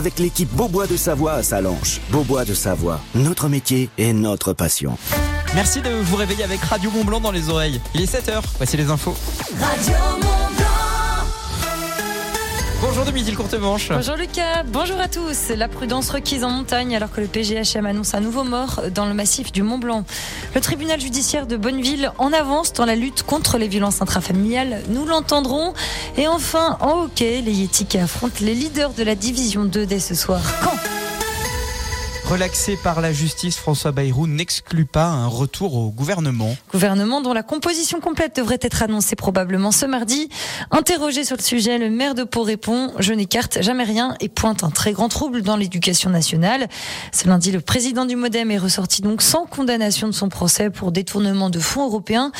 Avec l'équipe Beaubois de Savoie à Salanches. Beaubois de Savoie, notre métier et notre passion. Merci de vous réveiller avec Radio Mont Blanc dans les oreilles. Il est 7h, voici les infos. Radio Mont Blanc. Bonjour de midi le courte manche. Bonjour Lucas, bonjour à tous. La prudence requise en montagne alors que le PGHM annonce un nouveau mort dans le massif du Mont Blanc. Le tribunal judiciaire de Bonneville en avance dans la lutte contre les violences intrafamiliales. Nous l'entendrons. Et enfin, en hockey, les Yétis affrontent les leaders de la division 2 dès ce soir. Quand? Relaxé par la justice, François Bayrou n'exclut pas un retour au gouvernement. Gouvernement dont la composition complète devrait être annoncée probablement ce mardi. Interrogé sur le sujet, le maire de Pau répond Je n'écarte jamais rien et pointe un très grand trouble dans l'éducation nationale. Ce lundi, le président du Modem est ressorti donc sans condamnation de son procès pour détournement de fonds européens.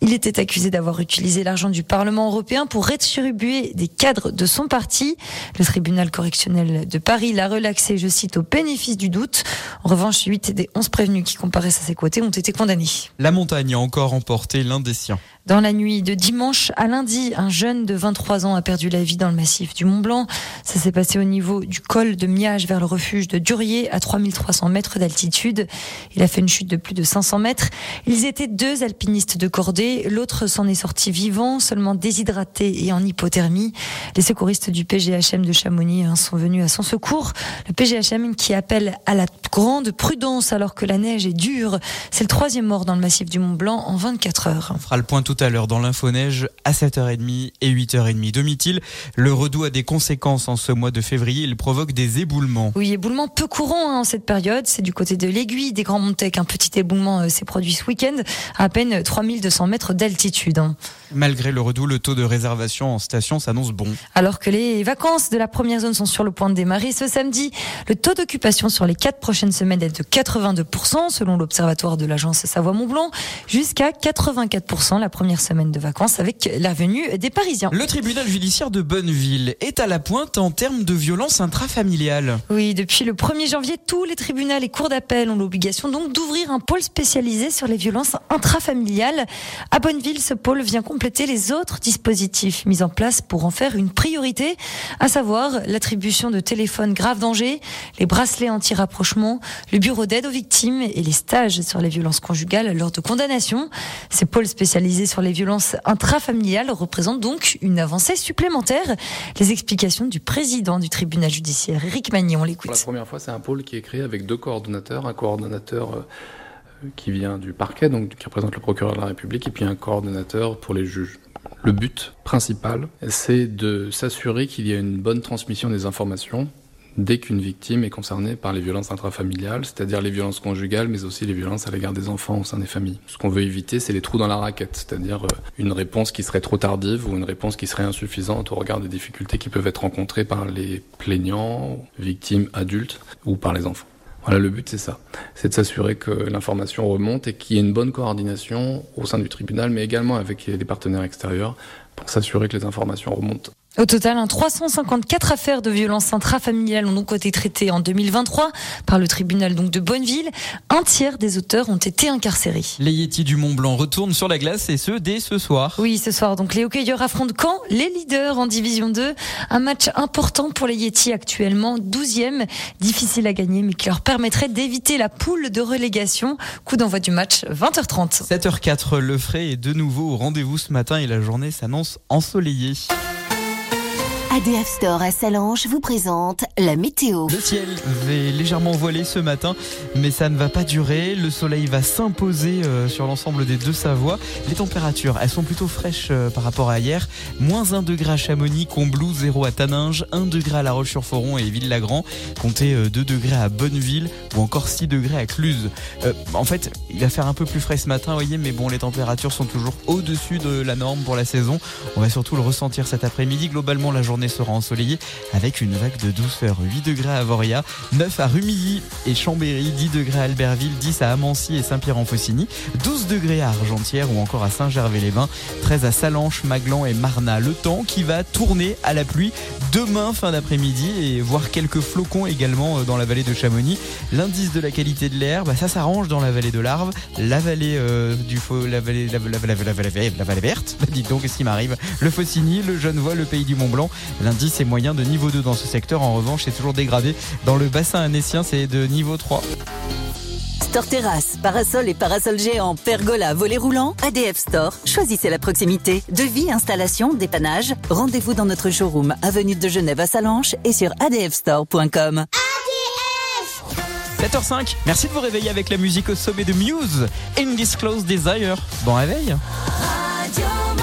Il était accusé d'avoir utilisé l'argent du Parlement européen pour rétribuer des cadres de son parti. Le tribunal correctionnel de Paris l'a relaxé, je cite, au bénéfice du doute. En revanche, 8 des 11 prévenus qui comparaissent à ses côtés ont été condamnés. La montagne a encore emporté l'un des siens. Dans la nuit de dimanche à lundi, un jeune de 23 ans a perdu la vie dans le massif du Mont Blanc. Ça s'est passé au niveau du col de Miage vers le refuge de Durier à 3300 mètres d'altitude. Il a fait une chute de plus de 500 mètres. Ils étaient deux alpinistes de cordée. L'autre s'en est sorti vivant, seulement déshydraté et en hypothermie. Les secouristes du PGHM de Chamonix hein, sont venus à son secours. Le PGHM qui appelle à la grande prudence alors que la neige est dure. C'est le troisième mort dans le massif du Mont Blanc en 24 heures. On fera le point tout à l'heure dans l'info-neige à 7h30 et 8h30. Domitil, le redout a des conséquences en ce mois de février. Il provoque des éboulements. Oui, éboulements peu courants hein, en cette période. C'est du côté de l'aiguille des Grands Montets qu'un petit éboulement euh, s'est produit ce week-end à à peine 3200 mètres d'altitude. hein. Malgré le redout, le taux de réservation en station s'annonce bon. Alors que les vacances de la première zone sont sur le point de démarrer ce samedi, le taux d'occupation sur les quatre prochaines semaines est de 82% selon l'observatoire de l'agence Savoie-Mont-Blanc, jusqu'à 84% la première semaine de vacances avec la venue des Parisiens. Le tribunal judiciaire de Bonneville est à la pointe en termes de violence intrafamiliale. Oui, depuis le 1er janvier, tous les tribunaux et cours d'appel ont l'obligation donc d'ouvrir un pôle spécialisé sur les violences intrafamiliales. À Bonneville, ce pôle vient compléter les autres dispositifs mis en place pour en faire une priorité, à savoir l'attribution de téléphones grave danger, les bracelets anti-rapprochement, le bureau d'aide aux victimes et les stages sur les violences conjugales lors de condamnation. Ces pôles spécialisés sur les violences intrafamiliales représentent donc une avancée supplémentaire. Les explications du président du tribunal judiciaire, Éric Magnon, on Pour la l'écoute. première fois, c'est un pôle qui est créé avec deux coordonnateurs, un coordonnateur euh, qui vient du parquet, donc qui représente le procureur de la République, et puis un coordonnateur pour les juges. Le but principal, c'est de s'assurer qu'il y a une bonne transmission des informations dès qu'une victime est concernée par les violences intrafamiliales, c'est-à-dire les violences conjugales, mais aussi les violences à l'égard des enfants au sein des familles. Ce qu'on veut éviter, c'est les trous dans la raquette, c'est-à-dire euh, une réponse qui serait trop tardive ou une réponse qui serait insuffisante au regard des difficultés qui peuvent être rencontrées par les plaignants, victimes adultes ou par les enfants. Voilà, le but c'est ça, c'est de s'assurer que l'information remonte et qu'il y ait une bonne coordination au sein du tribunal, mais également avec les partenaires extérieurs pour s'assurer que les informations remontent Au total, un 354 affaires de violences intrafamiliales ont donc été traitées en 2023 par le tribunal donc de Bonneville. Un tiers des auteurs ont été incarcérés. Les Yétis du Mont Blanc retournent sur la glace et ce dès ce soir. Oui, ce soir, donc les hockeyeurs affrontent Caen, les leaders en Division 2. Un match important pour les Yétis actuellement 12e, difficile à gagner mais qui leur permettrait d'éviter la poule de relégation. Coup d'envoi du match 20h30. 7h04, le frais est de nouveau au rendez-vous ce matin et la journée s'annonce ensoleillée. ADF Store à Salange vous présente la météo. Le ciel est légèrement voilé ce matin, mais ça ne va pas durer. Le soleil va s'imposer euh, sur l'ensemble des deux Savoies. Les températures, elles sont plutôt fraîches euh, par rapport à hier. Moins 1 degré à Chamonix, Combloux, 0 à Taninges, 1 degré à La Roche-sur-Foron et Ville-Lagrand. Comptez euh, 2 degrés à Bonneville ou encore 6 degrés à Cluse. Euh, en fait, il va faire un peu plus frais ce matin, voyez, mais bon, les températures sont toujours au-dessus de la norme pour la saison. On va surtout le ressentir cet après-midi. Globalement, la journée sera ensoleillée avec une vague de douceur. 8 degrés à Avoria, 9 à Rumilly et Chambéry, 10 degrés à Albertville, 10 à Amancy et Saint-Pierre-en-Faucigny, 12 degrés à Argentière ou encore à Saint-Gervais-les-Bains, 13 à Salanches, Maglan et Marna. Le temps qui va tourner à la pluie demain fin d'après-midi et voir quelques flocons également euh, dans la vallée de Chamonix. L'indice de la qualité de l'air, bah, ça s'arrange dans la vallée de l'Arve, la vallée euh, du faux, la vallée, la, la- vallée verte. Dites donc, qu'est-ce qui m'arrive Le Faucigny, le Genevois, le Pays du Mont Blanc L'indice est moyen de niveau 2 dans ce secteur. En revanche, c'est toujours dégradé. Dans le bassin annécien, c'est de niveau 3. Store Terrasse, parasol et parasol géant, pergola, volet roulant, ADF Store. Choisissez la proximité. Devis, installation, dépannage. Rendez-vous dans notre showroom, avenue de Genève à Salanches et sur adfstore.com. 7h05, merci de vous réveiller avec la musique au sommet de Muse, Indisclosed Desire. Bon réveil I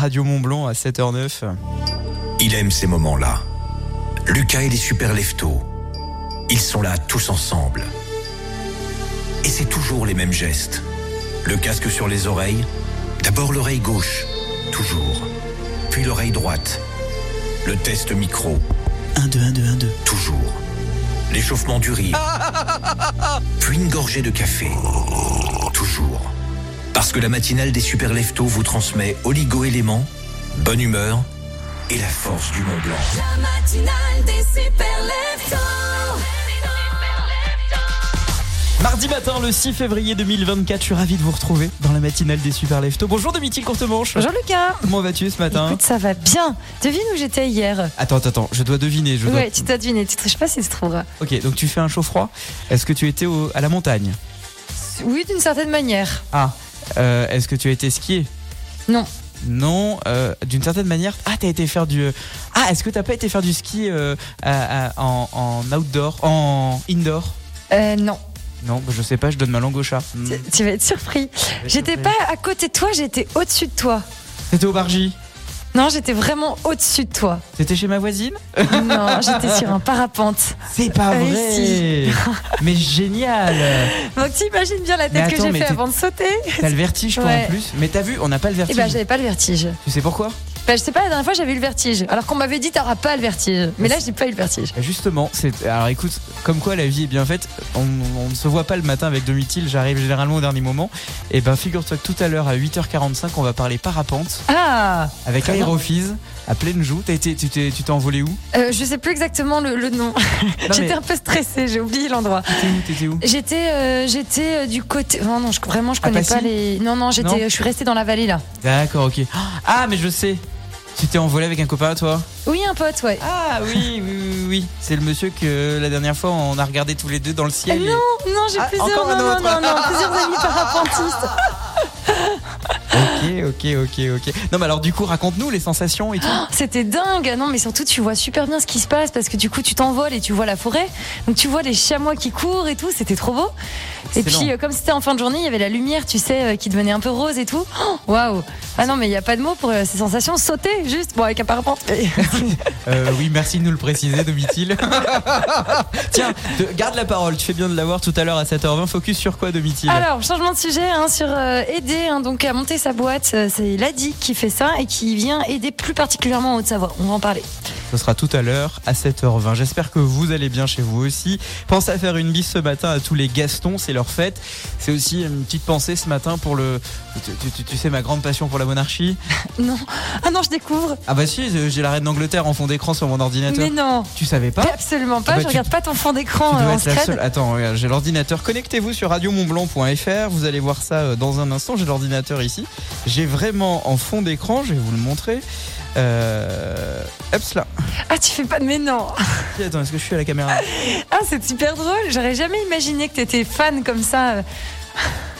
Radio Mont Blanc à 7h09. Il aime ces moments-là. Lucas et les super leftos. Ils sont là tous ensemble. Et c'est toujours les mêmes gestes. Le casque sur les oreilles. D'abord l'oreille gauche, toujours. Puis l'oreille droite. Le test micro. 1, 2, 1, 2, 1, 2. Toujours. L'échauffement du rire. Puis une gorgée de café. Toujours. Parce que la matinale des super leftos vous transmet oligo-éléments, bonne humeur et la force du Mont Blanc. La matinale des super Mardi matin, le 6 février 2024, je suis ravi de vous retrouver dans la matinale des Super Leftos. Bonjour Domitil Courtemanche. Bonjour Lucas. Comment vas-tu ce matin Écoute, ça va bien. Devine où j'étais hier. Attends, attends, attends, je dois deviner. Je dois- Ouais, tu t'as deviné. Tu triches pas si tu trouveras. Ok, donc tu fais un chaud froid. Est-ce que tu étais au- à la montagne Oui, d'une certaine manière. Ah, euh, est-ce que tu as été skier Non. Non, euh, d'une certaine manière. Ah, t'as été faire du. Ah, est-ce que t'as pas été faire du ski euh, à- à- en, en outdoor, en indoor? Euh, non. Non, bah, je sais pas, je donne ma langue au chat. Hmm. Tu- Tu vas être surpris. J'étais pas à côté de toi, j'étais au-dessus de toi. C'était au Bargy Non, j'étais vraiment au-dessus de toi. C'était chez ma voisine Non, j'étais sur un parapente. C'est pas Ah, vrai si. Mais génial Donc t'imagines bien la Mais tête que j'ai mais fait t'es- avant de sauter T'as le vertige toi Ouais. en plus Mais t'as vu, on n'a pas le Et vertige. ben j'avais pas le vertige. Tu sais pourquoi? Bah, je sais pas, la dernière fois j'avais eu le vertige. Alors qu'on m'avait dit t'auras pas le vertige. Mais là j'ai pas eu le vertige. Bah, Justement, c'est alors écoute, comme quoi la vie est bien faite, on, on ne se voit pas le matin avec Domitil, j'arrive généralement au dernier moment. Et ben figure-toi que tout à l'heure à 8h45, on va parler parapente Ah avec. Aérophys à pleine joue. T'as été, tu t'es, tu t'es envolé où? Euh, Je sais plus exactement le, le nom. J'étais mais- un peu stressée, j'ai oublié l'endroit. T'étais où J'étais euh, j'étais euh, du côté. Non, non, je, vraiment je connais pas les. Non, non, j'étais, Non? je suis restée dans la vallée là. D'accord, ok. Ah, mais je sais. Tu t'es envolé avec un copain toi Oui, un pote, ouais. Ah oui, oui, oui, oui. C'est le monsieur que la dernière fois on a regardé tous les deux dans le ciel. non, non, j'ai Ah, plusieurs. Non, non, non, non, plusieurs amis parapentistes. Ok, ok, ok, ok. Non, mais alors du coup, raconte-nous les sensations et tout. C'était dingue. Non, mais surtout, tu vois super bien ce qui se passe parce que du coup, tu t'envoles et tu vois la forêt. Donc, tu vois les chamois qui courent et tout. C'était trop beau. Et puis, euh, comme c'était en fin de journée, il y avait la lumière, tu sais, euh, qui devenait un peu rose et tout. Oh, Waouh. Ah non, mais il n'y a pas de mots pour euh, ces sensations. Sauter, juste. Bon, avec un parapente. Euh, oui, merci de nous le préciser, Domitil. Tiens, te- garde la parole. Tu fais bien de l'avoir tout à l'heure à 7h20. Focus sur quoi, Domitil Alors, changement de sujet hein, sur euh, aider hein, donc à monter sa boîte. C'est l'ADI qui fait ça et qui vient aider plus particulièrement en Haute-Savoie. On va en parler. Ce sera tout à l'heure à 7h20. J'espère que vous allez bien chez vous aussi. Pensez à faire une bise ce matin à tous les Gastons, c'est leur fête. C'est aussi une petite pensée ce matin pour le. Tu- tu sais, ma grande passion pour la monarchie. Non. Ah non, je découvre. Ah bah si, j'ai la reine d'Angleterre en fond d'écran sur mon ordinateur. Mais non. Tu savais pas Absolument pas. Ah bah, je tu- regarde pas ton fond d'écran euh, en seule. Attends, j'ai l'ordinateur. Connectez-vous sur radiomontblanc.fr. Vous allez voir ça euh, dans un instant. J'ai l'ordinateur ici. J'ai vraiment en fond d'écran, je vais vous le montrer. Euh... Hop là. Ah, tu fais pas de mais non. Attends, est-ce que je suis à la caméra? Ah, c'est super drôle. J'aurais jamais imaginé que t'étais fan comme ça.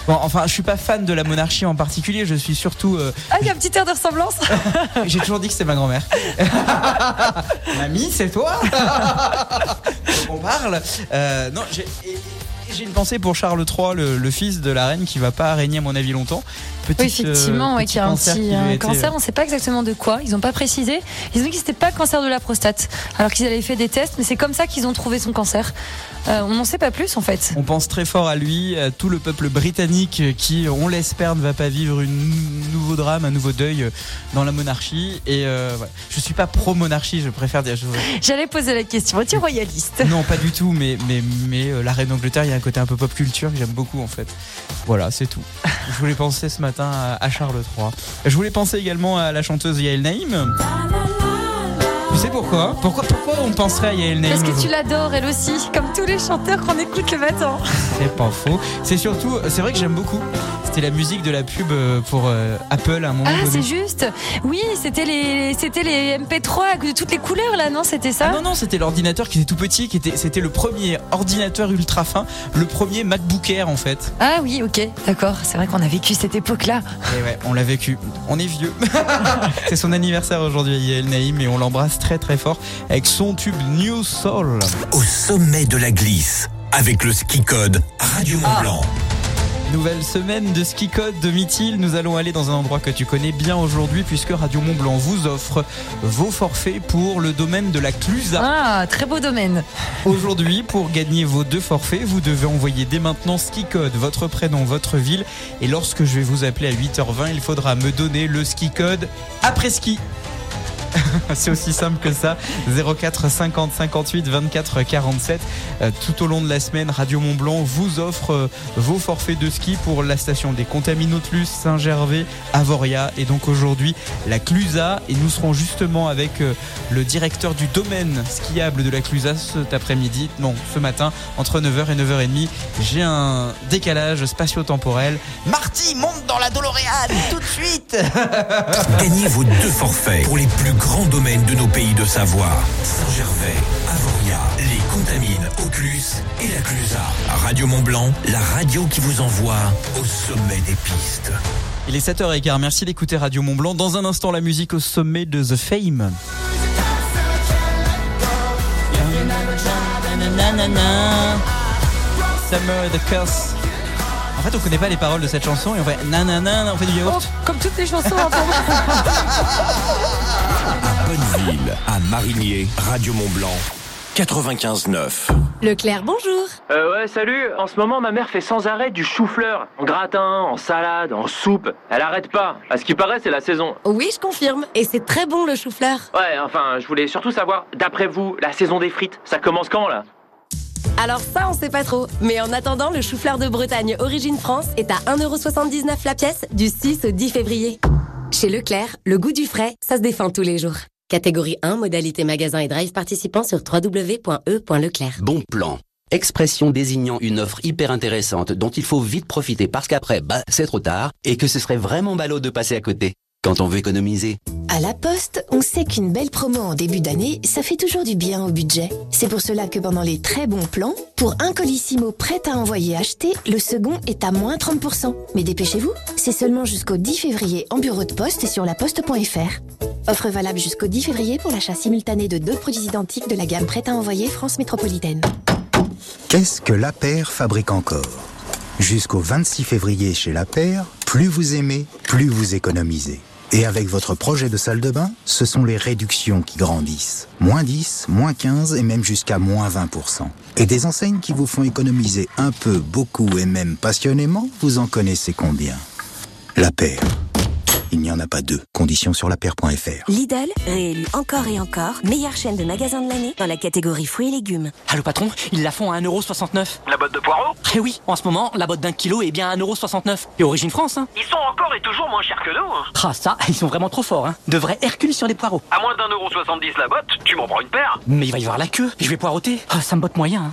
Bon, enfin, je suis pas fan de la monarchie en particulier. Je suis surtout. euh, Ah, il y a un petit air de ressemblance. J'ai toujours dit que c'était ma grand-mère. Mamie, c'est toi On parle. Euh, non, j'ai. une pensée pour Charles III, le, le fils de la reine, qui va pas régner à mon avis longtemps. Petite, Oui, effectivement, euh, ouais, qui a un petit cancer. euh, On sait pas exactement de quoi. Ils ont pas précisé. Ils ont dit que c'était pas cancer de la prostate. Alors qu'ils avaient fait des tests, mais c'est comme ça qu'ils ont trouvé son cancer. Euh, on n'en sait pas plus en fait. On pense très fort à lui, à tout le peuple britannique qui, on l'espère, ne va pas vivre un nouveau drame, un nouveau deuil dans la monarchie. Et euh, ouais. je suis pas pro-monarchie, je préfère dire. J'allais poser la question. Es-tu royaliste Non, pas du tout, mais, mais, mais la reine d'Angleterre, il y a un côté un peu pop culture que j'aime beaucoup en fait. Voilà, c'est tout. Je voulais penser ce matin à, à Charles III. Je voulais penser également à la chanteuse Yael Naïm. Tu sais pourquoi? Pourquoi, pourquoi on penserait à Yael Naïm? Parce que tu l'adores elle aussi, comme tous les chanteurs qu'on écoute le matin. C'est pas faux. C'est surtout, c'est vrai que j'aime beaucoup. C'était la musique de la pub euh, pour euh, Apple à un moment Ah, c'est juste. Oui, c'était les, c'était les MP3 de toutes les couleurs là, non C'était ça Ah non non, c'était l'ordinateur qui était tout petit, qui était, c'était le premier ordinateur ultra fin, le premier MacBook Air en fait. Ah oui, ok, d'accord. C'est vrai qu'on a vécu cette époque-là. Et ouais, on l'a vécu. On est vieux. c'est son anniversaire aujourd'hui, Yael Naïm, et on l'embrasse très très fort avec son tube New Soul. Au sommet de la glisse, avec le ski code Radio Mont Blanc. Nouvelle semaine de ski code de Mithil. Nous allons aller dans un endroit que tu connais bien aujourd'hui puisque Radio Mont Blanc vous offre vos forfaits pour le domaine de la Clusa. Ah, très beau domaine. Aujourd'hui, pour gagner vos deux forfaits, vous devez envoyer dès maintenant ski code, votre prénom, votre ville. Et lorsque je vais vous appeler à 8h20, il faudra me donner le ski code après ski. C'est aussi simple que ça. 04 50 58 24 47. Euh, tout au long de la semaine, Radio Mont Blanc vous offre euh, vos forfaits de ski pour la station des Contaminotlus, Saint-Gervais, Avoria et donc aujourd'hui la Clusa. Et nous serons justement avec euh, le directeur du domaine skiable de la Clusa cet après-midi, non, ce matin, entre 9h et 9h30. J'ai un décalage spatio-temporel. Marty, monte dans la DeLorean tout de suite Gagnez vos deux forfaits pour les plus grands domaines de nos pays de Savoie. Saint-Gervais, Avoria, les Contamines, Auclus et la Clusa. Radio Mont Blanc, la radio qui vous envoie au sommet des pistes. Il est 7h15, merci d'écouter Radio Mont Blanc. Dans un instant, la musique au sommet de The Fame. Summer the Curse. En fait, on connaît pas les paroles de cette chanson et on fait nanana, on fait du yaourt. Oh, comme toutes les chansons. hein, pour moi. À Bonneville, à Marigné, Radio Mont Blanc, 95.9. Leclerc, bonjour. Euh, ouais, salut. En ce moment, ma mère fait sans arrêt du chou-fleur. En gratin, en salade, en soupe. Elle arrête pas. À ce qui paraît, c'est la saison. Oui, je confirme. Et c'est très bon le chou-fleur. Ouais, enfin, je voulais surtout savoir, d'après vous, la saison des frites, ça commence quand, là? Alors ça, on sait pas trop. Mais en attendant, le chou-fleur de Bretagne Origine France est à 1,79€ la pièce du 6 au 10 février. Chez Leclerc, le goût du frais, ça se défend tous les jours. Catégorie 1, modalité magasin et drive participant sur www.e.leclerc. Bon plan. Expression désignant une offre hyper intéressante dont il faut vite profiter parce qu'après, bah, c'est trop tard et que ce serait vraiment ballot de passer à côté. Quand on veut économiser. À la Poste, on sait qu'une belle promo en début d'année, ça fait toujours du bien au budget. C'est pour cela que pendant les très bons plans, pour un colissimo prêt à envoyer acheter, le second est à moins 30%. Mais dépêchez-vous, c'est seulement jusqu'au 10 février en bureau de poste et sur laposte.fr. Offre valable jusqu'au 10 février pour l'achat simultané de deux produits identiques de la gamme prête à envoyer France Métropolitaine. Qu'est-ce que La Paire fabrique encore? Jusqu'au 26 février chez La Paire, plus vous aimez, plus vous économisez. Et avec votre projet de salle de bain, ce sont les réductions qui grandissent. Moins 10, moins 15 et même jusqu'à moins 20%. Et des enseignes qui vous font économiser un peu, beaucoup et même passionnément, vous en connaissez combien? La Paire. Il n'y en a pas deux. Conditions sur lapaire.fr. Lidl, réélu encore et encore, meilleure chaîne de magasins de l'année dans la catégorie fruits et légumes. Allô patron, ils la font à 1,69€. La botte de poireaux Eh oui, en ce moment, la botte d'un kilo est bien à 1,69€. Et Origine France, hein. Ils sont encore et toujours moins chers que nous. hein. Ah ça, ils sont vraiment trop forts, hein. De vrais Hercule sur les poireaux. À moins d'un euro soixante-dix la botte, tu m'en prends une paire. Mais il va y avoir la queue, je vais poireauter. Ah, ça me botte moyen, hein.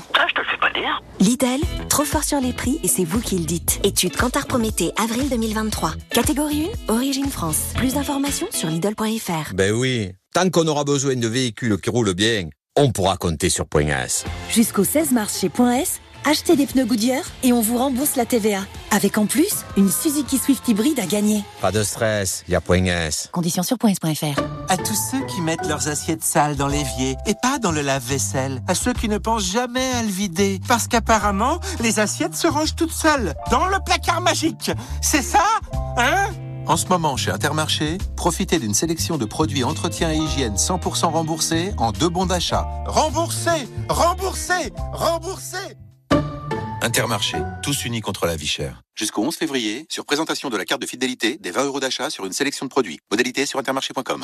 Lidl, trop fort sur les prix et c'est vous qui le dites. Étude Cantar Prométhée, avril 2023. Catégorie 1, Origine France. Plus d'informations sur Lidl.fr. Ben oui, tant qu'on aura besoin de véhicules qui roulent bien, on pourra compter sur Point S. Jusqu'au 16 mars chez Point S, achetez des pneus Goodyear et on vous rembourse la TVA. Avec en plus, une Suzuki Swift hybride à gagner. Pas de stress, il y a Point S. Conditions sur points.fr. À tous ceux qui mettent leurs assiettes sales dans l'évier et pas dans le lave-vaisselle. À ceux qui ne pensent jamais à le vider. Parce qu'apparemment, les assiettes se rangent toutes seules dans le placard magique. C'est ça Hein? En ce moment, chez Intermarché, profitez d'une sélection de produits entretien et hygiène 100% remboursés en deux bons d'achat. Remboursé Remboursé Remboursé Intermarché, tous unis contre la vie chère. Jusqu'au 11 février, sur présentation de la carte de fidélité, des 20 euros d'achat sur une sélection de produits. Modalité sur intermarché.com.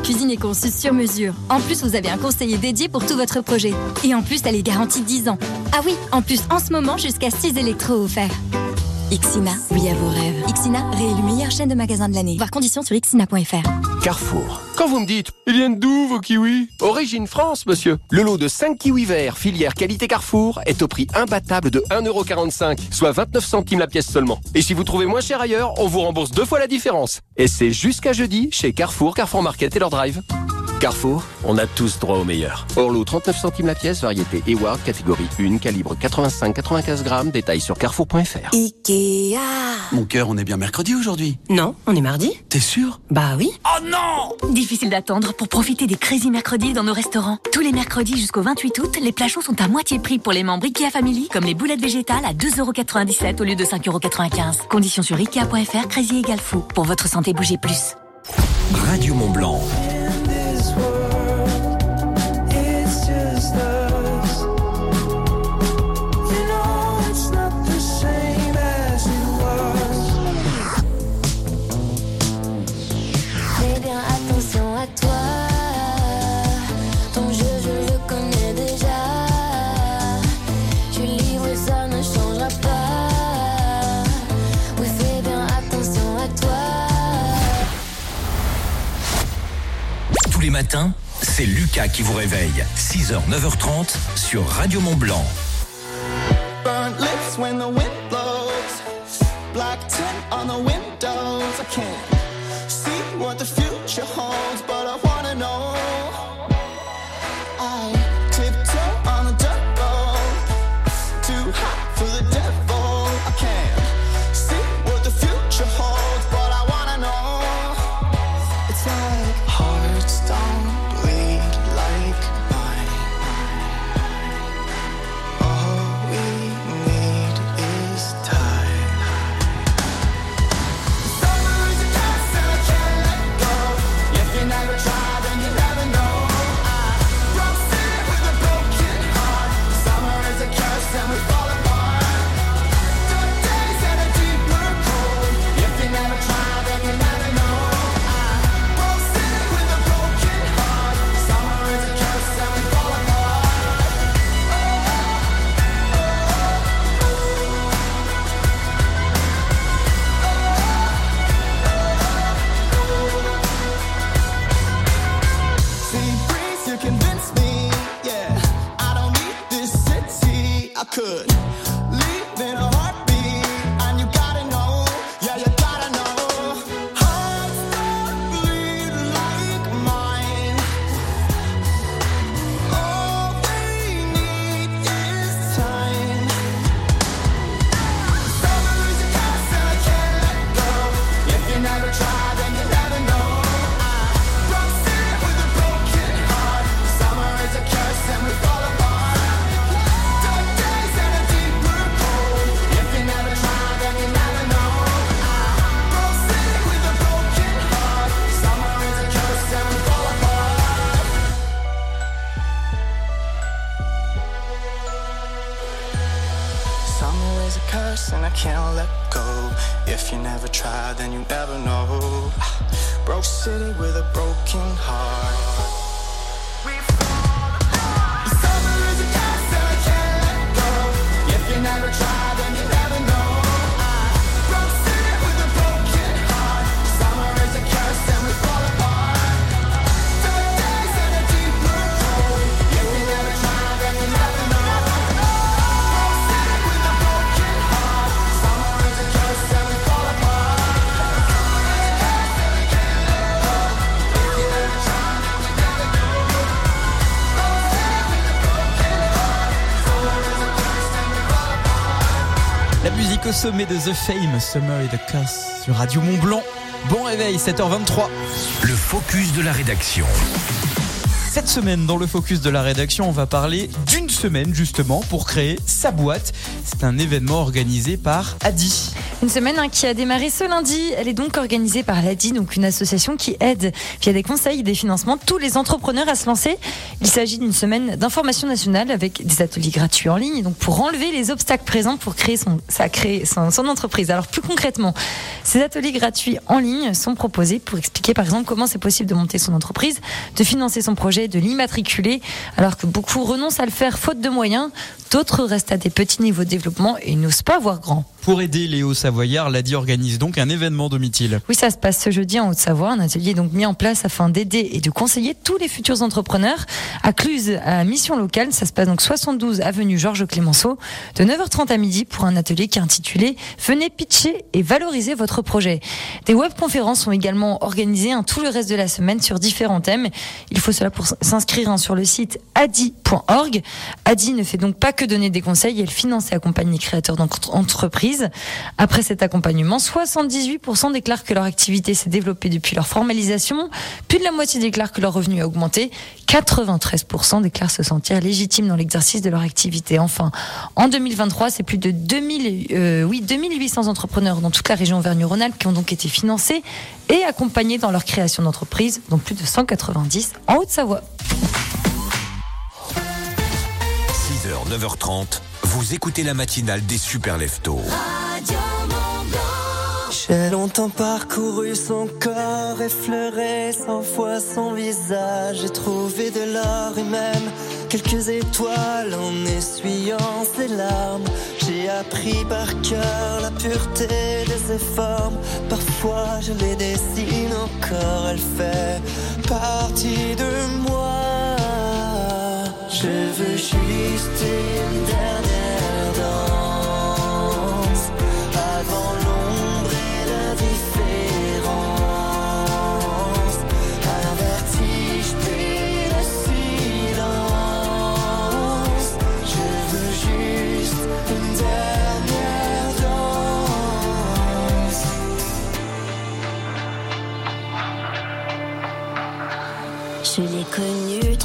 cuisine est conçue sur mesure. En plus, vous avez un conseiller dédié pour tout votre projet. Et en plus, elle est garantie 10 ans. Ah oui, en plus, en ce moment, jusqu'à 6 électros offerts. Xina, oui à vos rêves. Xina, réélu meilleure chaîne de magasins de l'année. Voir conditions sur xina.fr. Carrefour. Quand vous me dites, ils viennent d'où vos kiwis? Origine France, monsieur. Le lot de 5 kiwis verts, filière qualité Carrefour, est au prix imbattable de 1,45€, soit 29 centimes la pièce seulement. Et si vous trouvez moins cher ailleurs, on vous rembourse deux fois la différence. Et c'est jusqu'à jeudi chez Carrefour, Carrefour Market et leur drive. Carrefour, on a tous droit au meilleur. Orlo 39 centimes la pièce, variété Eward, catégorie 1, calibre 85-95 grammes, détail sur carrefour.fr. Ikea Mon cœur, on est bien mercredi aujourd'hui Non, on est mardi T'es sûr? Bah oui. Oh non Difficile d'attendre pour profiter des Crazy Mercredis dans nos restaurants. Tous les mercredis jusqu'au 28 août, les plats chauds sont à moitié prix pour les membres IKEA Family, comme les boulettes végétales à 2,97€ au lieu de 5,95€. Conditions sur IKEA.fr, Crazy égale fou. Pour votre santé, bougez plus. Radio Mont Blanc. C'est Lucas qui vous réveille. 6h, 9h30 sur Radio Mont Blanc. Sommet de The Fame, Summer et the Curse sur Radio Mont Blanc. Bon réveil, 7h23. Le focus de la rédaction. Cette semaine, dans le focus de la rédaction, on va parler d'une semaine justement pour créer sa boîte. C'est un événement organisé par Adi. Une semaine hein, qui a démarré ce lundi. Elle est donc organisée par l'ADI, donc une association qui aide via des conseils et des financements tous les entrepreneurs à se lancer. Il s'agit d'une semaine d'information nationale avec des ateliers gratuits en ligne, donc pour enlever les obstacles présents pour créer son, son entreprise. Alors plus concrètement, ces ateliers gratuits en ligne sont proposés pour expliquer par exemple comment c'est possible de monter son entreprise, de financer son projet, de l'immatriculer, alors que beaucoup renoncent à le faire faute de moyens. D'autres restent à des petits niveaux de développement et n'osent pas voir grand. Pour aider Léo Savoyard, l'ADI organise donc un événement domitil. Oui, ça se passe ce jeudi en Haute-Savoie. Un atelier est donc mis en place afin d'aider et de conseiller tous les futurs entrepreneurs. À Cluse, à mission locale, ça se passe donc 72 avenue Georges Clémenceau, de 9h30 à midi pour un atelier qui est intitulé Venez pitcher et valoriser votre projet. Des webconférences sont également organisées hein, tout le reste de la semaine sur différents thèmes. Il faut cela pour s'inscrire hein, sur le site adi.org. Adi ne fait donc pas que donner des conseils, elle finance et accompagne les créateurs d'entreprises. Après cet accompagnement, 78% déclarent que leur activité s'est développée depuis leur formalisation. Plus de la moitié déclarent que leur revenu a augmenté. 93% déclarent se sentir légitimes dans l'exercice de leur activité. Enfin, en 2023, c'est plus de 2000, euh, oui, 2800 entrepreneurs dans toute la région Auvergne-Rhône-Alpes qui ont donc été financés et accompagnés dans leur création d'entreprise, dont plus de 190 en Haute-Savoie. 9h30, vous écoutez la matinale des super leftos. J'ai longtemps parcouru son corps, effleuré cent fois son visage. J'ai trouvé de l'or et même quelques étoiles en essuyant ses larmes. J'ai appris par cœur la pureté de ses formes. Parfois je les dessine encore, elle fait partie juste une dernière danse avant l'ombre et l'indifférence. Un vertige puis le silence. Je veux juste une dernière danse. Je l'ai connu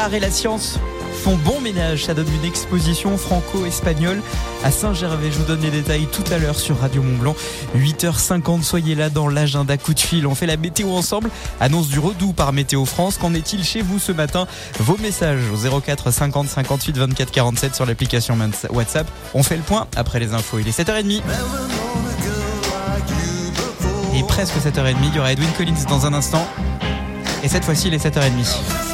l'art et la science font bon ménage, ça donne une exposition franco-espagnole à Saint-Gervais. Je vous donne les détails tout à l'heure sur Radio Mont-Blanc. 8h50, soyez là dans l'agenda coup de fil. On fait la météo ensemble. Annonce du redout par Météo France. Qu'en est-il chez vous ce matin Vos messages au 04 50 58 24 47 sur l'application WhatsApp. On fait le point après les infos. Il est 7h30. Never known a girl like you before. Et presque 7h30, il y aura Edwin Collins dans un instant. Et cette fois-ci, il est 7h30.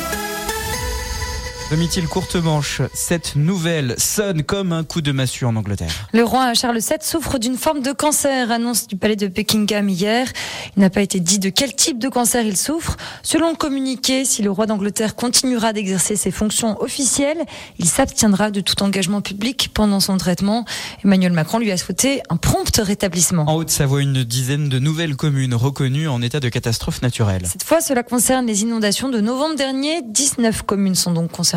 Domitil courte manche, cette nouvelle sonne comme un coup de massue en Angleterre. Le roi Charles VII souffre d'une forme de cancer, annonce du palais de Buckingham hier. Il n'a pas été dit de quel type de cancer il souffre. Selon le communiqué, si le roi d'Angleterre continuera d'exercer ses fonctions officielles, il s'abstiendra de tout engagement public pendant son traitement. Emmanuel Macron lui a souhaité un prompt rétablissement. En Haute-Savoie, une dizaine de nouvelles communes reconnues en état de catastrophe naturelle. Cette fois, cela concerne les inondations de novembre dernier. 19 communes sont donc concernées.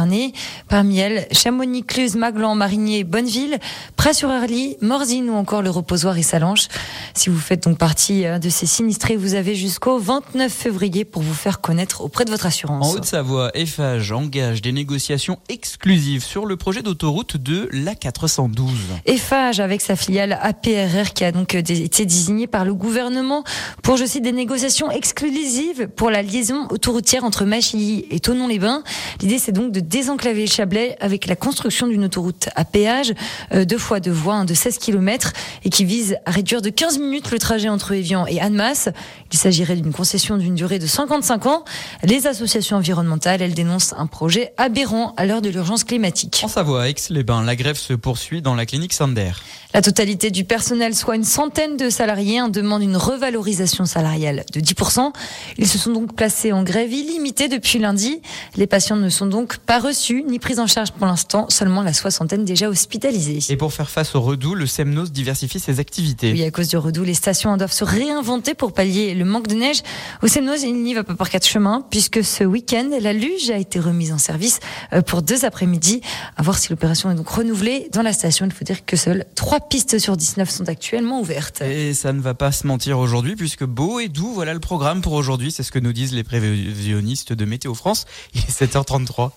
Parmi elles, Chamonix, Cluse, Maglan, Marigné, Bonneville, Près-sur-Arly, Morzine ou encore le Reposoir et Salanches. Si vous faites donc partie euh, de ces sinistrés, vous avez jusqu'au 29 février pour vous faire connaître auprès de votre assurance. En Haute-Savoie, Eiffage engage des négociations exclusives sur le projet d'autoroute de l'A412. Eiffage avec sa filiale APRR qui a donc euh, été désignée par le gouvernement pour, je cite, des négociations exclusives pour la liaison autoroutière entre Machilly et Tonon-les-Bains. L'idée, c'est donc de désenclaver Chablais avec la construction d'une autoroute à péage, euh, deux fois deux voies, hein, de 16 km et qui vise à réduire de 15 minutes le trajet entre Evian et Annemasse. Il s'agirait d'une concession d'une durée de 55 ans. Les associations environnementales, elles dénoncent un projet aberrant à l'heure de l'urgence climatique. En Savoie, Aix-les-Bains, la grève se poursuit dans la clinique Sander. La totalité du personnel, soit une centaine de salariés, en demande une revalorisation salariale de 10%. Ils se sont donc placés en grève illimitée depuis lundi. Les patients ne sont donc pas reçus ni pris en charge pour l'instant, seulement la soixantaine déjà hospitalisés. Et pour faire face au redout, le Semnos diversifie ses activités. Oui, à cause du redout, les stations doivent se réinventer pour pallier le manque de neige. Au Semnoz, il n'y va pas par quatre chemins, puisque ce week-end, la luge a été remise en service euh, pour deux après-midi. À voir si l'opération est donc renouvelée. Dans la station, il faut dire que seules trois pistes sur 19 sont actuellement ouvertes. Et ça ne va pas se mentir aujourd'hui, puisque beau et doux, voilà le programme pour aujourd'hui. C'est ce que nous disent les prévisionnistes de Météo France. Il est 7h33.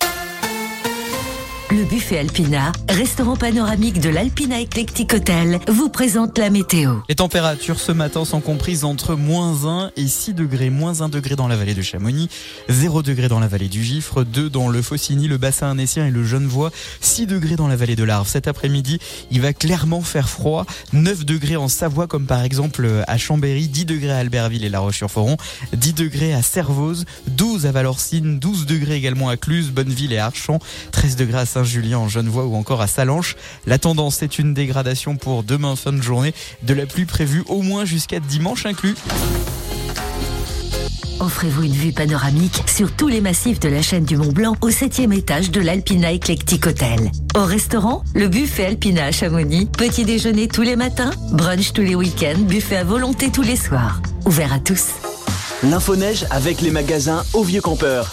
Le buffet Alpina, restaurant panoramique de l'Alpina Eclectic Hotel, vous présente la météo. Les températures ce matin sont comprises entre moins 1 et 6 degrés. Moins 1 degré dans la vallée de Chamonix, 0 degré dans la vallée du Gifre, 2 dans le Faucigny, le bassin annécien et le Genevois, 6 degrés dans la vallée de l'Arve. Cet après-midi, il va clairement faire froid. 9 degrés en Savoie, comme par exemple à Chambéry, 10 degrés à Albertville et La Roche-sur-Foron, 10 degrés à Servoz, 12 à Valorcine, 12 degrés également à Cluse, Bonneville et Archamps, 13 degrés à Saint-Julien en Genevois ou encore à Salanches. La tendance est une dégradation pour demain fin de journée, de la pluie prévue au moins jusqu'à dimanche inclus. Offrez-vous une vue panoramique sur tous les massifs de la chaîne du Mont Blanc au septième étage de l'Alpina Eclectic Hotel. Au restaurant, le buffet Alpina à Chamonix, petit déjeuner tous les matins, brunch tous les week-ends, buffet à volonté tous les soirs. Ouvert à tous. L'info-neige avec les magasins Au Vieux Campeur.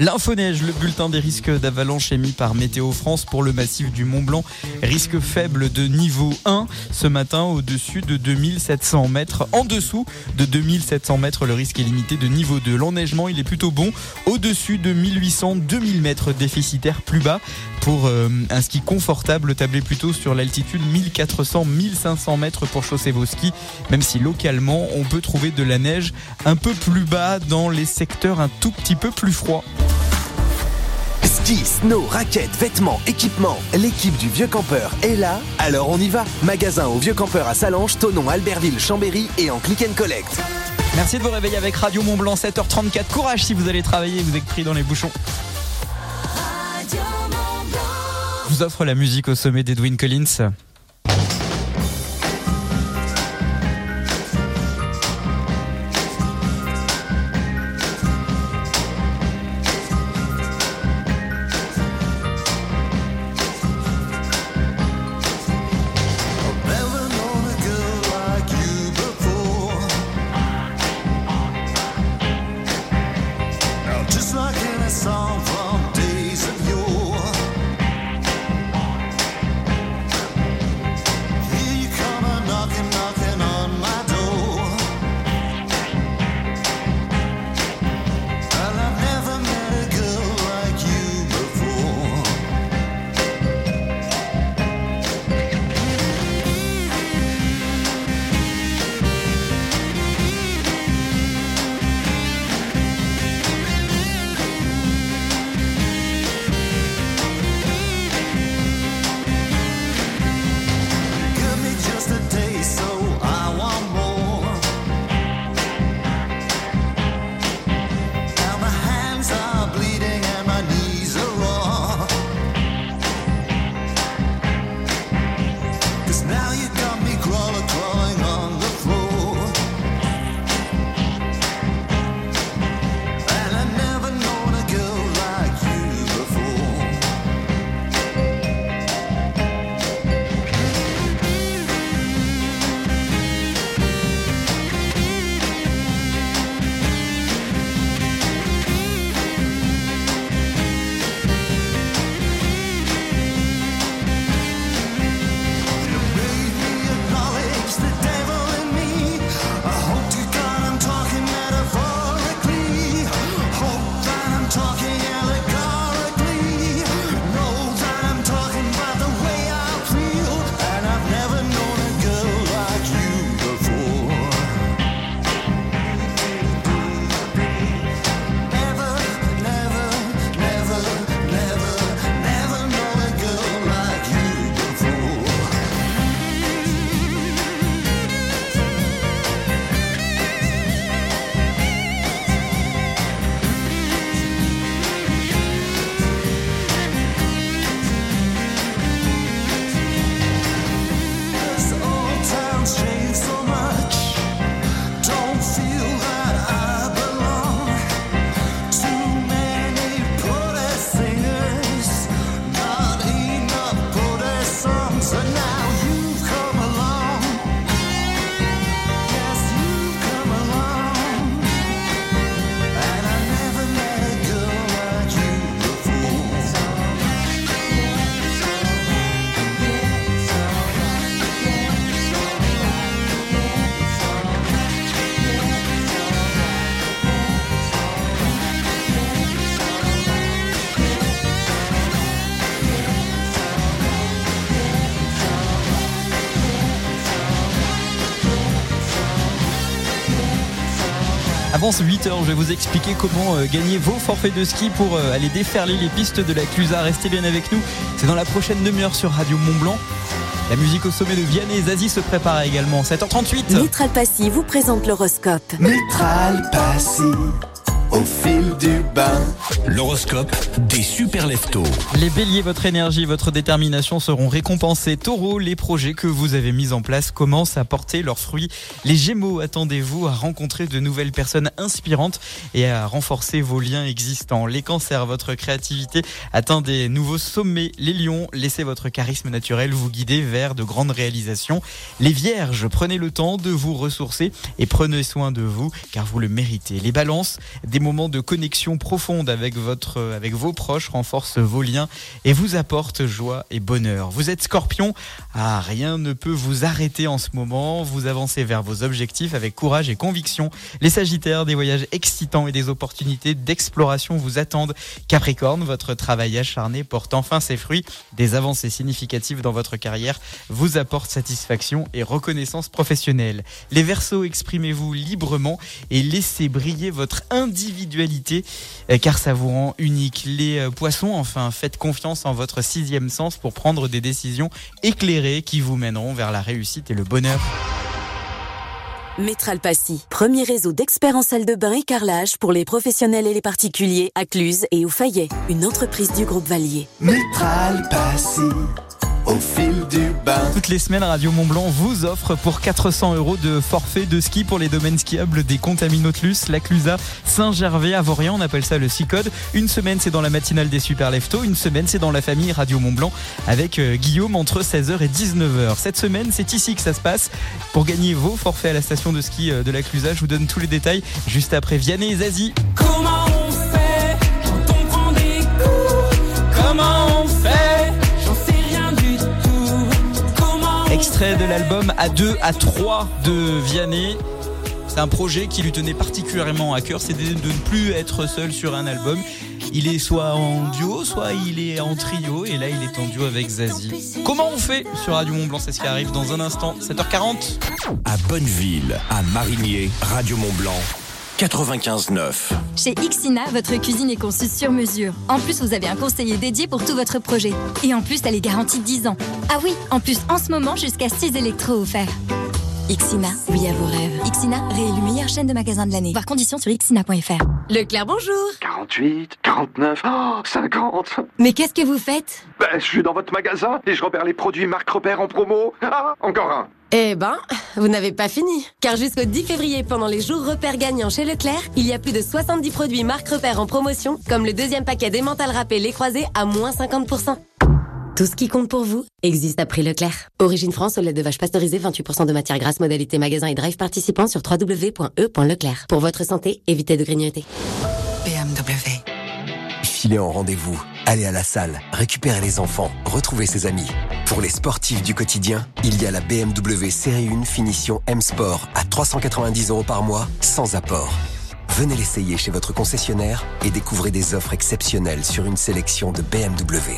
L'infoneige, le bulletin des risques d'avalanche émis par Météo France pour le massif du Mont Blanc. Risque faible de niveau 1 ce matin au-dessus de 2700 mètres. En dessous de 2700 mètres, le risque est limité de niveau 2. L'enneigement, il est plutôt bon. Au-dessus de 1800-2000 mètres déficitaire plus bas. Pour euh, un ski confortable, tablez plutôt sur l'altitude 1400-1500 mètres pour chausser vos skis. Même si localement, on peut trouver de la neige un peu plus bas dans les secteurs un tout petit peu plus froids. Ski, snow, raquettes, vêtements, équipements. L'équipe du Vieux Campeur est là, alors on y va. Magasin au Vieux Campeur à Salange, Tonon, Albertville, Chambéry et en click and collect. Merci de vous réveiller avec Radio Mont Blanc 7h34. Courage si vous allez travailler, vous êtes pris dans les bouchons. Offre la musique au sommet d'Edwin Collins. Avant ce 8h, je vais vous expliquer comment euh, gagner vos forfaits de ski pour euh, aller déferler les pistes de la Clusa. Restez bien avec nous. C'est dans la prochaine demi-heure sur Radio Mont Blanc. La musique au sommet de Vianney et Zazie se prépare également. 7h38. Mitral Passy vous présente l'horoscope. Mitral Passy, au fil du bain. L'horoscope des super leftos. Les béliers, votre énergie, votre détermination seront récompensés. Taureau, les projets que vous avez mis en place commencent à porter leurs fruits. Les gémeaux, attendez-vous à rencontrer de nouvelles personnes inspirantes et à renforcer vos liens existants. Les cancers, votre créativité atteint des nouveaux sommets. Les lions, laissez votre charisme naturel vous guider vers de grandes réalisations. Les vierges, prenez le temps de vous ressourcer et prenez soin de vous car vous le méritez. Les balances, des moments de connexion profonde avec votre, avec vos proches renforcent vos liens et vous apportent joie et bonheur. Vous êtes scorpion, ah, rien ne peut vous arrêter en ce moment. Vous avancez vers vos objectifs avec courage et conviction. Les sagittaires, des voyages excitants et des opportunités d'exploration vous attendent. Capricorne, votre travail acharné porte enfin ses fruits. Des avancées significatives dans votre carrière vous apportent satisfaction et reconnaissance professionnelle. Les versos, exprimez-vous librement et laissez briller votre individualité euh, car ça vous rend unique. Les euh, poissons, enfin, faites confiance en votre sixième sens pour prendre des décisions éclairées qui vous mèneront vers la réussite et le bonheur. Métral Passy, premier réseau d'experts en salle de bain et carrelage pour les professionnels et les particuliers à Cluse et au Fayet, une entreprise du groupe Valier. Mitral Passy, au fil du bain. Toutes les semaines, Radio Mont Blanc vous offre pour 400 euros de forfait de ski pour les domaines skiables des Contaminotlus, la Clusa, Saint-Gervais, Avorian, on appelle ça le Cicode. Une semaine, c'est dans la matinale des Super Leftos. Une semaine, c'est dans la famille Radio Mont Blanc avec euh, Guillaume entre 16h et 19h. Cette semaine, c'est ici que ça se passe. Pour gagner vos forfaits à la station de ski euh, de la Clusa, je vous donne tous les détails juste après Vianney et Zazie. Comment on fait De l'album A2 à 3 de Vianney. C'est un projet qui lui tenait particulièrement à cœur, c'est de ne plus être seul sur un album. Il est soit en duo, soit il est en trio, et là il est en duo avec Zazie. Comment on fait sur Radio Mont Blanc? C'est ce qui arrive dans un instant, 7h40. À Bonneville, à Marigné, Radio Mont Blanc, 95.9. Chez Ixina, votre cuisine est conçue sur mesure. En plus, vous avez un conseiller dédié pour tout votre projet. Et en plus, elle est garantie 10 ans. Ah oui, en plus, en ce moment, jusqu'à 6 électros offerts. Ixina, oui à vos rêves. Ixina, réélu meilleure chaîne de magasins de l'année. Voir conditions sur ixina.fr. Leclerc, bonjour 48, 49, oh, 50 Mais qu'est-ce que vous faites? Ben, je suis dans votre magasin et je repère les produits marque repère en promo. Ah, encore un Eh ben, vous n'avez pas fini. Car jusqu'au 10 février, pendant les jours repères gagnants chez Leclerc, il y a plus de 70 produits marque repère en promotion, comme le deuxième paquet des mentales râpées les croisés à moins 50%. Tout ce qui compte pour vous existe à prix Leclerc. Origine France, au lait de vache pasteurisé, 28% de matière grasse, modalité magasin et drive participant sur www.e.leclerc. Pour votre santé, évitez de grignoter. BMW. Filez en rendez-vous, allez à la salle, récupérez les enfants, retrouvez ses amis. Pour les sportifs du quotidien, il y a la BMW Série 1 Finition M Sport à 390 euros par mois, sans apport. Venez l'essayer chez votre concessionnaire et découvrez des offres exceptionnelles sur une sélection de BMW.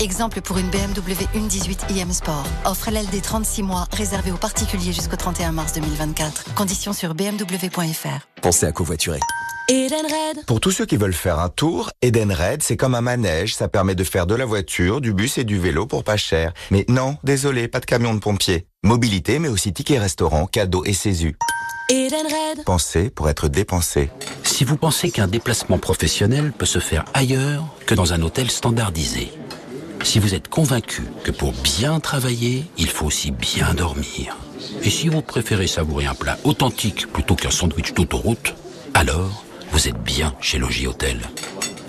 Exemple pour une BMW 1.18 iM Sport. Offre LLD 36 mois, réservé aux particuliers jusqu'au 31 mars 2024. Conditions sur bmw.fr. Pensez à covoiturer. Edenred. Pour tous ceux qui veulent faire un tour, Edenred, c'est comme un manège, ça permet de faire de la voiture, du bus et du vélo pour pas cher. Mais non, désolé, pas de camion de pompier. Mobilité, mais aussi tickets restaurant, cadeaux et CESU. Edenred. Pensez pour être dépensé. Si vous pensez qu'un déplacement professionnel peut se faire ailleurs que dans un hôtel standardisé, si vous êtes convaincu que pour bien travailler, il faut aussi bien dormir, et si vous préférez savourer un plat authentique plutôt qu'un sandwich d'autoroute, alors vous êtes bien chez Logis Hôtel.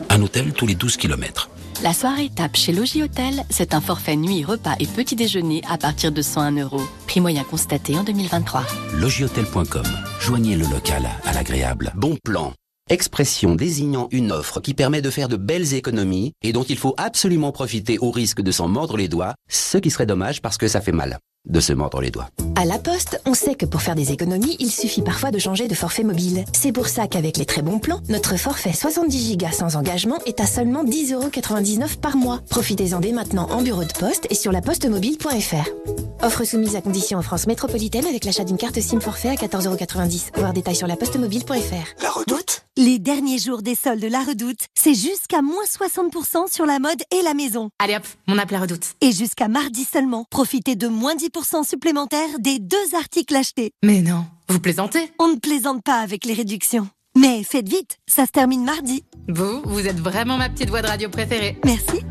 Un hôtel tous les 12 kilomètres. La soirée tape chez Logis Hôtel, c'est un forfait nuit, repas et petit déjeuner à partir de 101 euros. Prix moyen constaté en 2023. Logihôtel.com. Joignez le local à l'agréable. Bon plan. Expression désignant une offre qui permet de faire de belles économies et dont il faut absolument profiter au risque de s'en mordre les doigts, ce qui serait dommage parce que ça fait mal de se mordre les doigts. À la Poste, on sait que pour faire des économies, il suffit parfois de changer de forfait mobile. C'est pour ça qu'avec les très bons plans, notre forfait 70 Go sans engagement est à seulement 10,99€ par mois. Profitez-en dès maintenant en bureau de poste et sur lapostemobile.fr. Offre soumise à condition en France métropolitaine avec l'achat d'une carte SIM forfait à 14,90€. Voir détails sur lapostemobile.fr. La redoute? Les derniers jours des soldes La Redoute, c'est jusqu'à moins 60% sur la mode et la maison. Allez hop, mon appel La Redoute. Et jusqu'à mardi seulement, profitez de moins 10% supplémentaires des deux articles achetés. Mais non, vous plaisantez On ne plaisante pas avec les réductions. Mais faites vite, ça se termine mardi. Vous, vous êtes vraiment ma petite voix de radio préférée. Merci.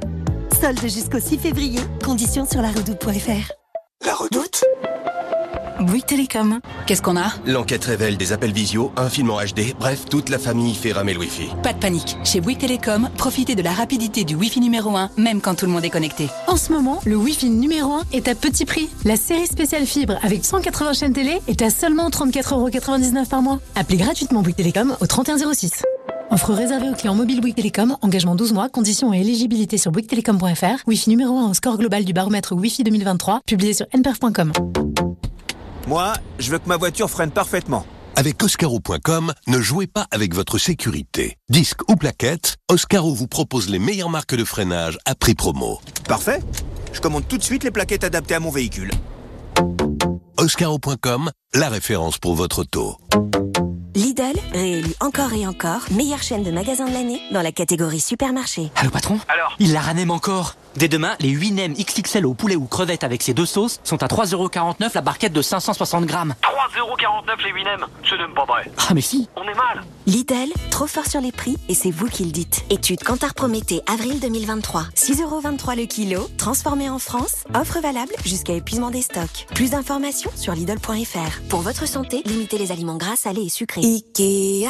Solde jusqu'au 6 février. Conditions sur la redoute.fr. La redoute? Bouygues Télécom. Qu'est-ce qu'on a? L'enquête révèle des appels visio, un film en HD, bref, toute la famille fait ramer le Wi-Fi. Pas de panique. Chez Bouygues Télécom, profitez de la rapidité du Wi-Fi numéro 1, même quand tout le monde est connecté. En ce moment, le Wi-Fi numéro 1 est à petit prix. La série spéciale fibre avec 180 chaînes télé est à seulement 34,99€ par mois. Appelez gratuitement Bouygues Télécom au 3106. Offre réservée aux clients mobiles Bouygues Télécom, engagement 12 mois, conditions et éligibilité sur bouyguestelecom.fr, Wi-Fi numéro 1 au score global du baromètre Wi-Fi 2023, publié sur nperf.com. Moi, je veux que ma voiture freine parfaitement. Avec Oscaro.com, ne jouez pas avec votre sécurité. Disque ou plaquette, Oscaro vous propose les meilleures marques de freinage à prix promo. Parfait. Je commande tout de suite les plaquettes adaptées à mon véhicule. Oscaro.com, la référence pour votre auto. Lidl, réélu encore et encore, meilleure chaîne de magasins de l'année dans la catégorie supermarché. Allô patron Alors Il la ranème encore Dès demain, les 8 nems XXL au poulet ou crevettes avec ces deux sauces sont à 3,49€ la barquette de 560 grammes. 3,49€ les 8 nems C'est même pas vrai. Ah mais si On est mal Lidl, trop fort sur les prix et c'est vous qui le dites. Étude Kantar Prométhée, avril 2023. 6,23€ le kilo, transformé en France, offre valable jusqu'à épuisement des stocks. Plus d'informations sur Lidl.fr. Pour votre santé, limitez les aliments gras, salés et sucrés. Ikea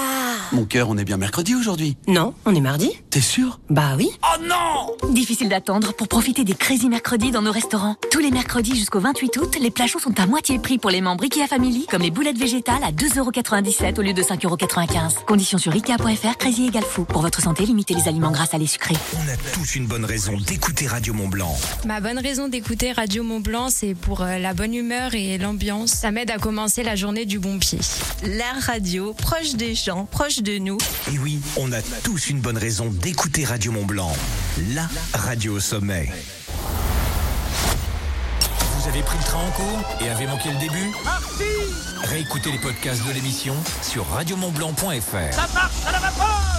Mon cœur, on est bien mercredi aujourd'hui. Non, on est mardi. T'es sûr? Bah oui. Oh non Difficile d'attendre pour profiter des Crazy Mercredis dans nos restaurants. Tous les mercredis jusqu'au 28 août, les plats chauds sont à moitié prix pour les membres IKEA Family, comme les boulettes végétales à 2,97€ au lieu de 5,95€. Conditions sur Ikea.fr, Crazy égale fou. Pour votre santé, limitez les aliments gras, salés, sucrés. On a tous une bonne raison d'écouter Radio Mont Blanc. Ma bonne raison d'écouter Radio Mont Blanc, c'est pour euh, la bonne humeur et l'ambiance. Ça m'aide à commencer la journée du bon pied. La radio, proche des gens, proche de nous. Et oui, on a tous une bonne raison d'écouter Radio Mont Blanc. La radio au sommet. Vous avez pris le train en cours et avez manqué le début Réécoutez les podcasts de l'émission sur radiomontblanc.fr. Ça marche à la vapeur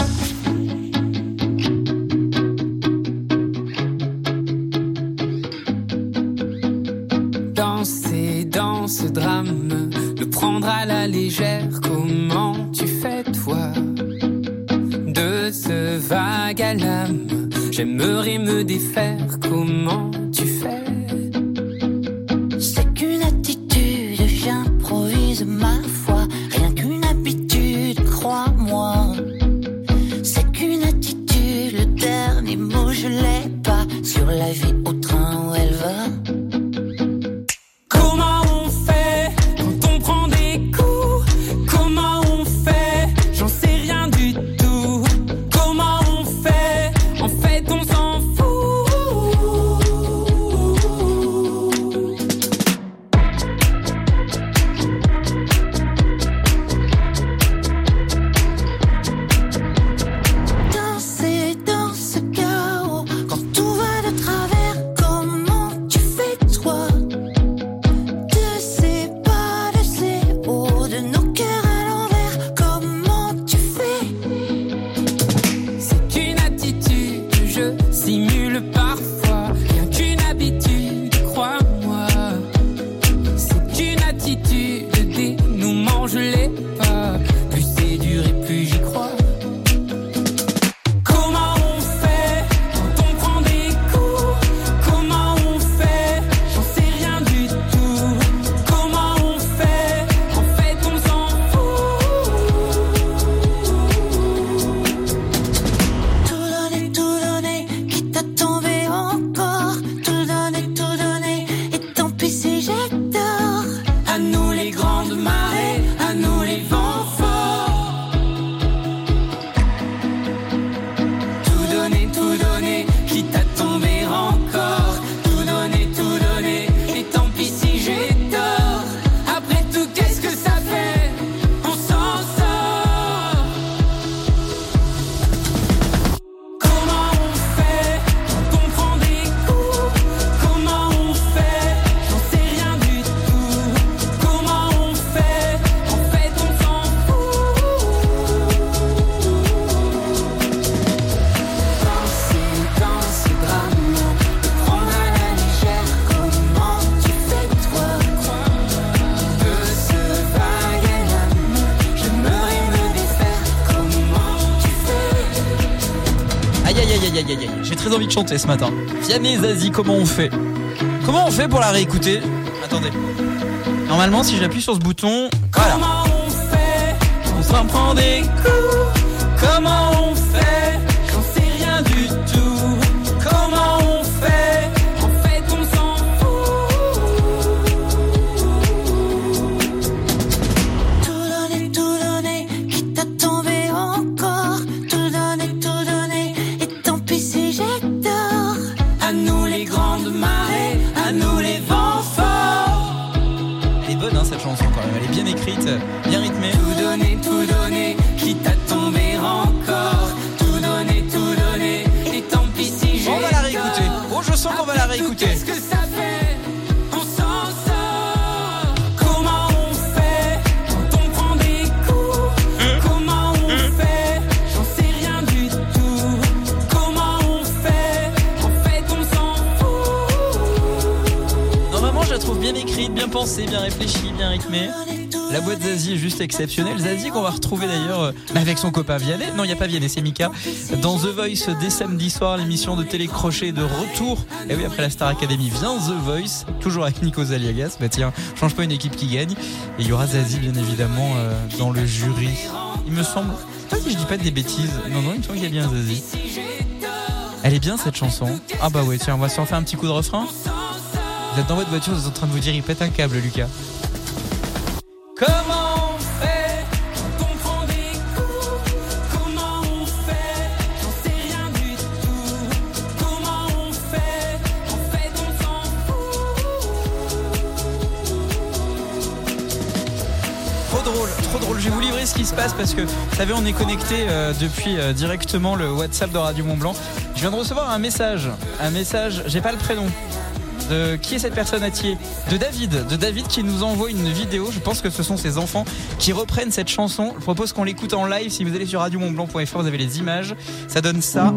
Danser, danser. ce drame, prendre à la légère. Comment tu fais toi de ce vague à l'âme? J'aimerais me défaire. Comment tu fais? Chanter ce matin. Vianney Zazie, comment on fait Comment on fait pour la réécouter Attendez. Normalement, si j'appuie sur ce bouton. Comment on fait On s'en prend des coups. Comment on écrite, bien pensée, bien rythmée. La boîte Zazie est juste exceptionnelle. Zazie qu'on va retrouver d'ailleurs euh, avec son copain Vianney. Non, il n'y a pas Vianney, c'est Mika. Dans The Voice dès samedi soir, l'émission de télécrochet de retour. Et oui, après la Star Academy vient The Voice, toujours avec Nico Zaliagas. Bah tiens, change pas une équipe qui gagne. Et il y aura Zazie bien évidemment euh, dans le jury. Il me semble, pas si je dis pas des bêtises. Non, non, il me semble qu'il y a bien Zazie. Elle est bien cette chanson. Ah bah ouais, tiens, on va se refaire un petit coup de refrain. Vous êtes dans votre voiture, vous êtes en train de vous dire, il pète un câble, Lucas. Comment on fait on Trop drôle, trop drôle. Je vais vous livrer ce qui se passe parce que, vous savez, on est connecté euh, depuis euh, directement le WhatsApp de Radio Mont Blanc. Je viens de recevoir un message. Un message, j'ai pas le prénom. De qui est cette personne à De David. De David qui nous envoie une vidéo. Je pense que ce sont ses enfants qui reprennent cette chanson. Je propose qu'on l'écoute en live. Si vous allez sur radiomontblanc.fr, vous avez les images. Ça donne ça.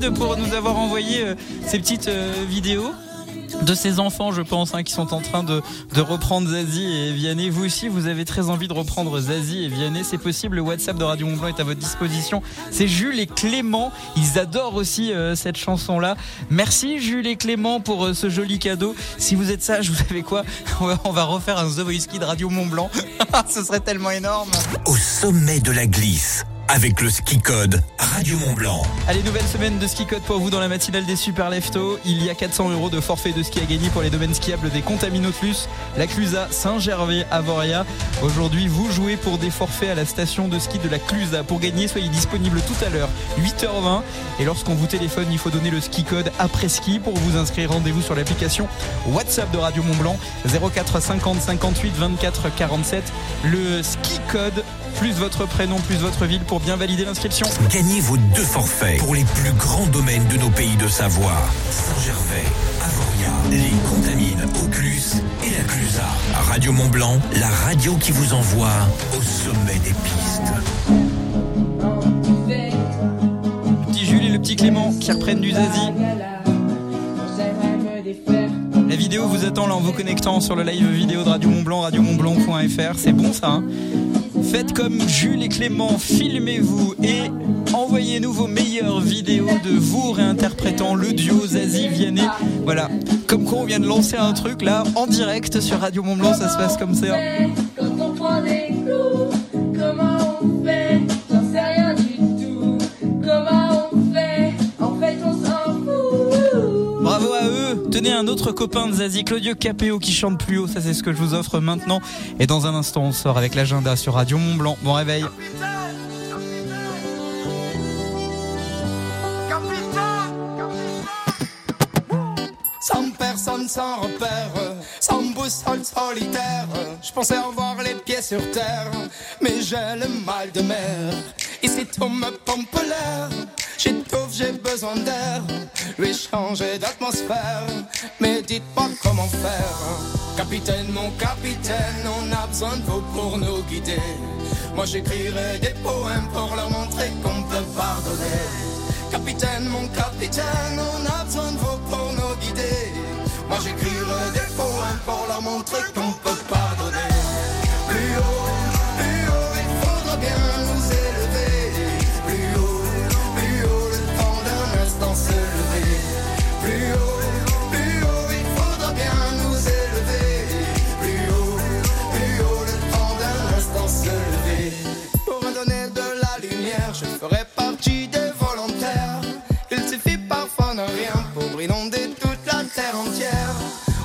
Pour nous avoir envoyé euh, ces petites euh, vidéos de ces enfants, je pense, hein, qui sont en train de, de reprendre Zazie et Vianney. Vous aussi, vous avez très envie de reprendre Zazie et Vianney. C'est possible. Le WhatsApp de Radio Mont Blanc est à votre disposition. C'est Jules et Clément. Ils adorent aussi euh, cette chanson-là. Merci Jules et Clément pour ce joli cadeau. Si vous êtes sage, vous savez quoi? On va- refaire un The Voice Kid Radio Mont Blanc. Ce serait tellement énorme. Au sommet de la glisse, avec le ski code Radio Mont Blanc. Allez, nouvelle semaine de ski code pour vous dans la matinale des Super Leftos. Il y a 400 euros de forfait de ski à gagner pour les domaines skiables des Contaminotlus, la Clusa, Saint-Gervais, Avoria. Aujourd'hui, vous jouez pour des forfaits à la station de ski de la Clusa. Pour gagner, soyez disponible tout à l'heure, 8h20. Et lorsqu'on vous téléphone, il faut donner le ski code après ski. Pour vous inscrire, rendez-vous sur l'application WhatsApp de Radio Mont Blanc, 04 50 58 24 47. Le ski code plus votre prénom, plus votre ville bien valider l'inscription. Gagnez vos deux forfaits pour les plus grands domaines de nos pays de Savoie. Saint-Gervais, Avoria, les Contamines, Oculus et la Clusa. Radio Mont Blanc, la radio qui vous envoie au sommet des pistes. Le petit Jules et le petit Clément qui reprennent du Zazie. La vidéo vous attend là en vous connectant sur le live vidéo de Radio Mont Blanc, radiomontblanc.fr. C'est bon ça hein? Faites comme Jules et Clément, filmez-vous et envoyez-nous vos meilleures vidéos de vous réinterprétant le duo Zazie Vianney. Voilà, comme quoi on vient de lancer un truc là en direct sur Radio Mont Blanc, ça se passe comme ça. Tenez un autre copain de Zazie, Claudio Capéo qui chante plus haut. Ça, c'est ce que je vous offre maintenant. Et dans un instant, on sort avec l'agenda sur Radio Mont Blanc. Bon réveil. Sans personne, sans repère, sans boussole solitaire. Je pensais avoir les pieds sur terre, mais j'ai le mal de mer. Ici tout me pompe l'air, j'étouffe, j'ai besoin d'air. Lui changer d'atmosphère, mais dites pas comment faire. Capitaine, mon capitaine, on a besoin de vous pour nous guider. Moi j'écrirai des poèmes pour leur montrer qu'on peut pardonner. Capitaine, mon capitaine, on a besoin de vous pour nous guider. Moi j'écrirai des poèmes pour leur montrer qu'on peut pardonner.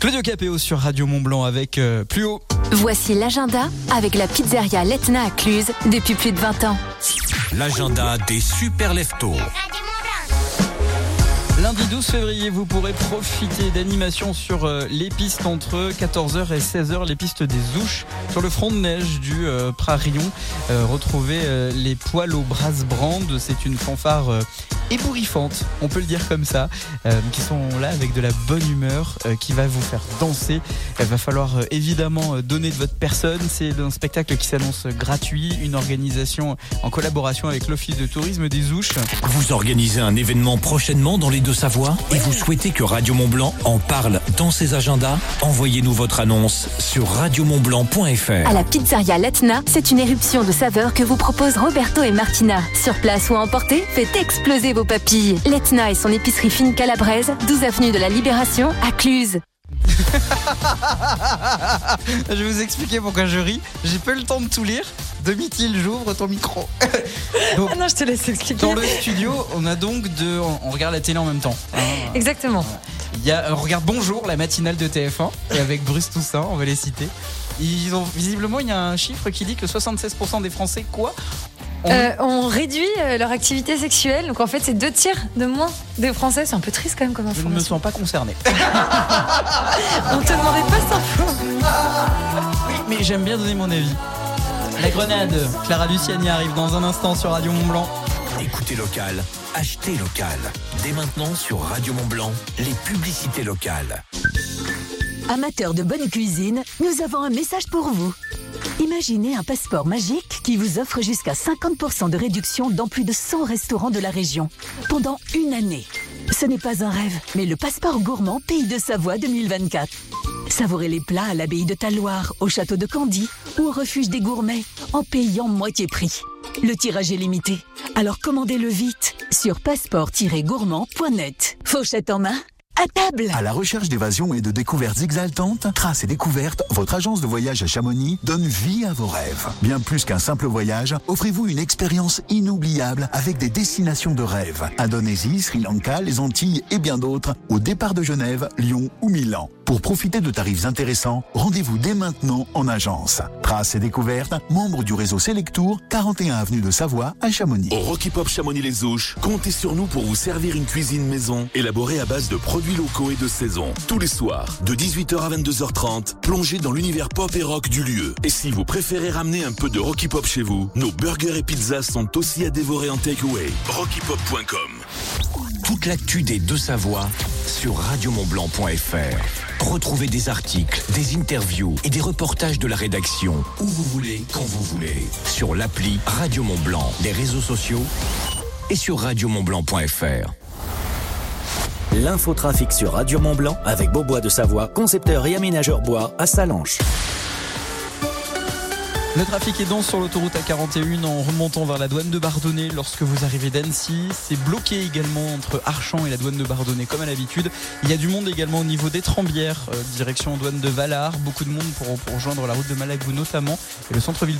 Claudio Capéo sur Radio Mont Blanc avec euh, plus haut. Voici l'agenda avec la pizzeria Letna à Cluse depuis plus de 20 ans. L'agenda des super leftos. Lundi 12 février, vous pourrez profiter d'animations sur euh, les pistes entre 14h et 16h, les pistes des Ouches, sur le front de neige du euh, Prarion. Euh, retrouvez les poils au Brasbrand, c'est une fanfare ébouriffante, on peut le dire comme ça, qui sont là avec de la bonne humeur, qui va vous faire danser. Il va falloir évidemment donner de votre personne. C'est un spectacle qui s'annonce gratuit, une organisation en collaboration avec l'Office de tourisme des Ouches. Vous organisez un événement prochainement dans les Deux-Savoies et vous souhaitez que Radio Mont-Blanc en parle dans ses agendas Envoyez-nous votre annonce sur radiomontblanc.fr. À la pizzeria Letna, c'est une éruption de saveurs que vous proposent Roberto et Martina. Sur place ou à emporter, faites exploser vos papilles. Letna et son épicerie fine calabraise, 12 avenue de la Libération, à Cluse. je vais vous expliquer pourquoi je ris. J'ai pas eu le temps de tout lire. Demi-til, j'ouvre ton micro. Donc, non, je te laisse expliquer. dans le studio, on a donc de. On regarde la télé en même temps. hein. Exactement. Il y a, on regarde Bonjour, la matinale de TF1, et avec Bruce Toussaint, on va les citer. Ils ont, visiblement, il y a un chiffre qui dit que 76% des Français, quoi Euh, on réduit euh, leur activité sexuelle, donc en fait c'est deux tiers de moins des Français. C'est un peu triste quand même comme Je ne me information. sens pas concerné. On te demandait pas cette info. Oui, mais j'aime bien donner mon avis. La grenade, Clara Luciani arrive dans un instant sur Radio Mont Blanc. Écoutez local, achetez local. Dès maintenant sur Radio Mont Blanc, les publicités locales. Amateurs de bonne cuisine, nous avons un message pour vous. Imaginez un passeport magique qui vous offre jusqu'à 50% de réduction dans plus de 100 restaurants de la région pendant une année. Ce n'est pas un rêve, mais le passeport gourmand Pays de Savoie 2024. Savourez les plats à l'abbaye de Talloire, au château de Candy ou au refuge des gourmets en payant moitié prix. Le tirage est limité, alors commandez-le vite sur passeport-gourmand.net. Fauchette en main, à table À la recherche d'évasion et de découvertes exaltantes, Traces et Découvertes, votre agence de voyage à Chamonix donne vie à vos rêves. Bien plus qu'un simple voyage, offrez-vous une expérience inoubliable avec des destinations de rêve. Indonésie, Sri Lanka, les Antilles et bien d'autres, au départ de Genève, Lyon ou Milan. Pour profiter de tarifs intéressants, rendez-vous dès maintenant en agence. Traces et Découvertes, membre du réseau Selectour, 41 avenue de Savoie à Chamonix. Au Rocky Pop Chamonix-les Ouches, comptez sur nous pour vous servir une cuisine maison élaborée à base de produits locaux et de saison. Tous les soirs, de 18h à 22h30, plongez dans l'univers pop et rock du lieu. Et si vous préférez ramener un peu de Rocky Pop chez vous, nos burgers et pizzas sont aussi à dévorer en takeaway. RockyPop.com Toute l'actu des Deux-Savoies sur radiomontblanc.fr. Retrouvez des articles, des interviews et des reportages de la rédaction où vous voulez, quand vous voulez. Sur l'appli Radio Mont Blanc, les réseaux sociaux et sur radiomontblanc.fr. L'infotrafic sur Radio Mont Blanc avec Beaubois de Savoie, concepteur et aménageur bois à Salanches. Le trafic est dense sur l'autoroute A41 en remontant vers la douane de Bardonnay lorsque vous arrivez d'Annecy. C'est bloqué également entre Archamps et la douane de Bardonnay comme à l'habitude. Il y a du monde également au niveau des Trembières, euh, direction douane de Valar. Beaucoup de monde pour, pour rejoindre la route de Malagou notamment et le centre-ville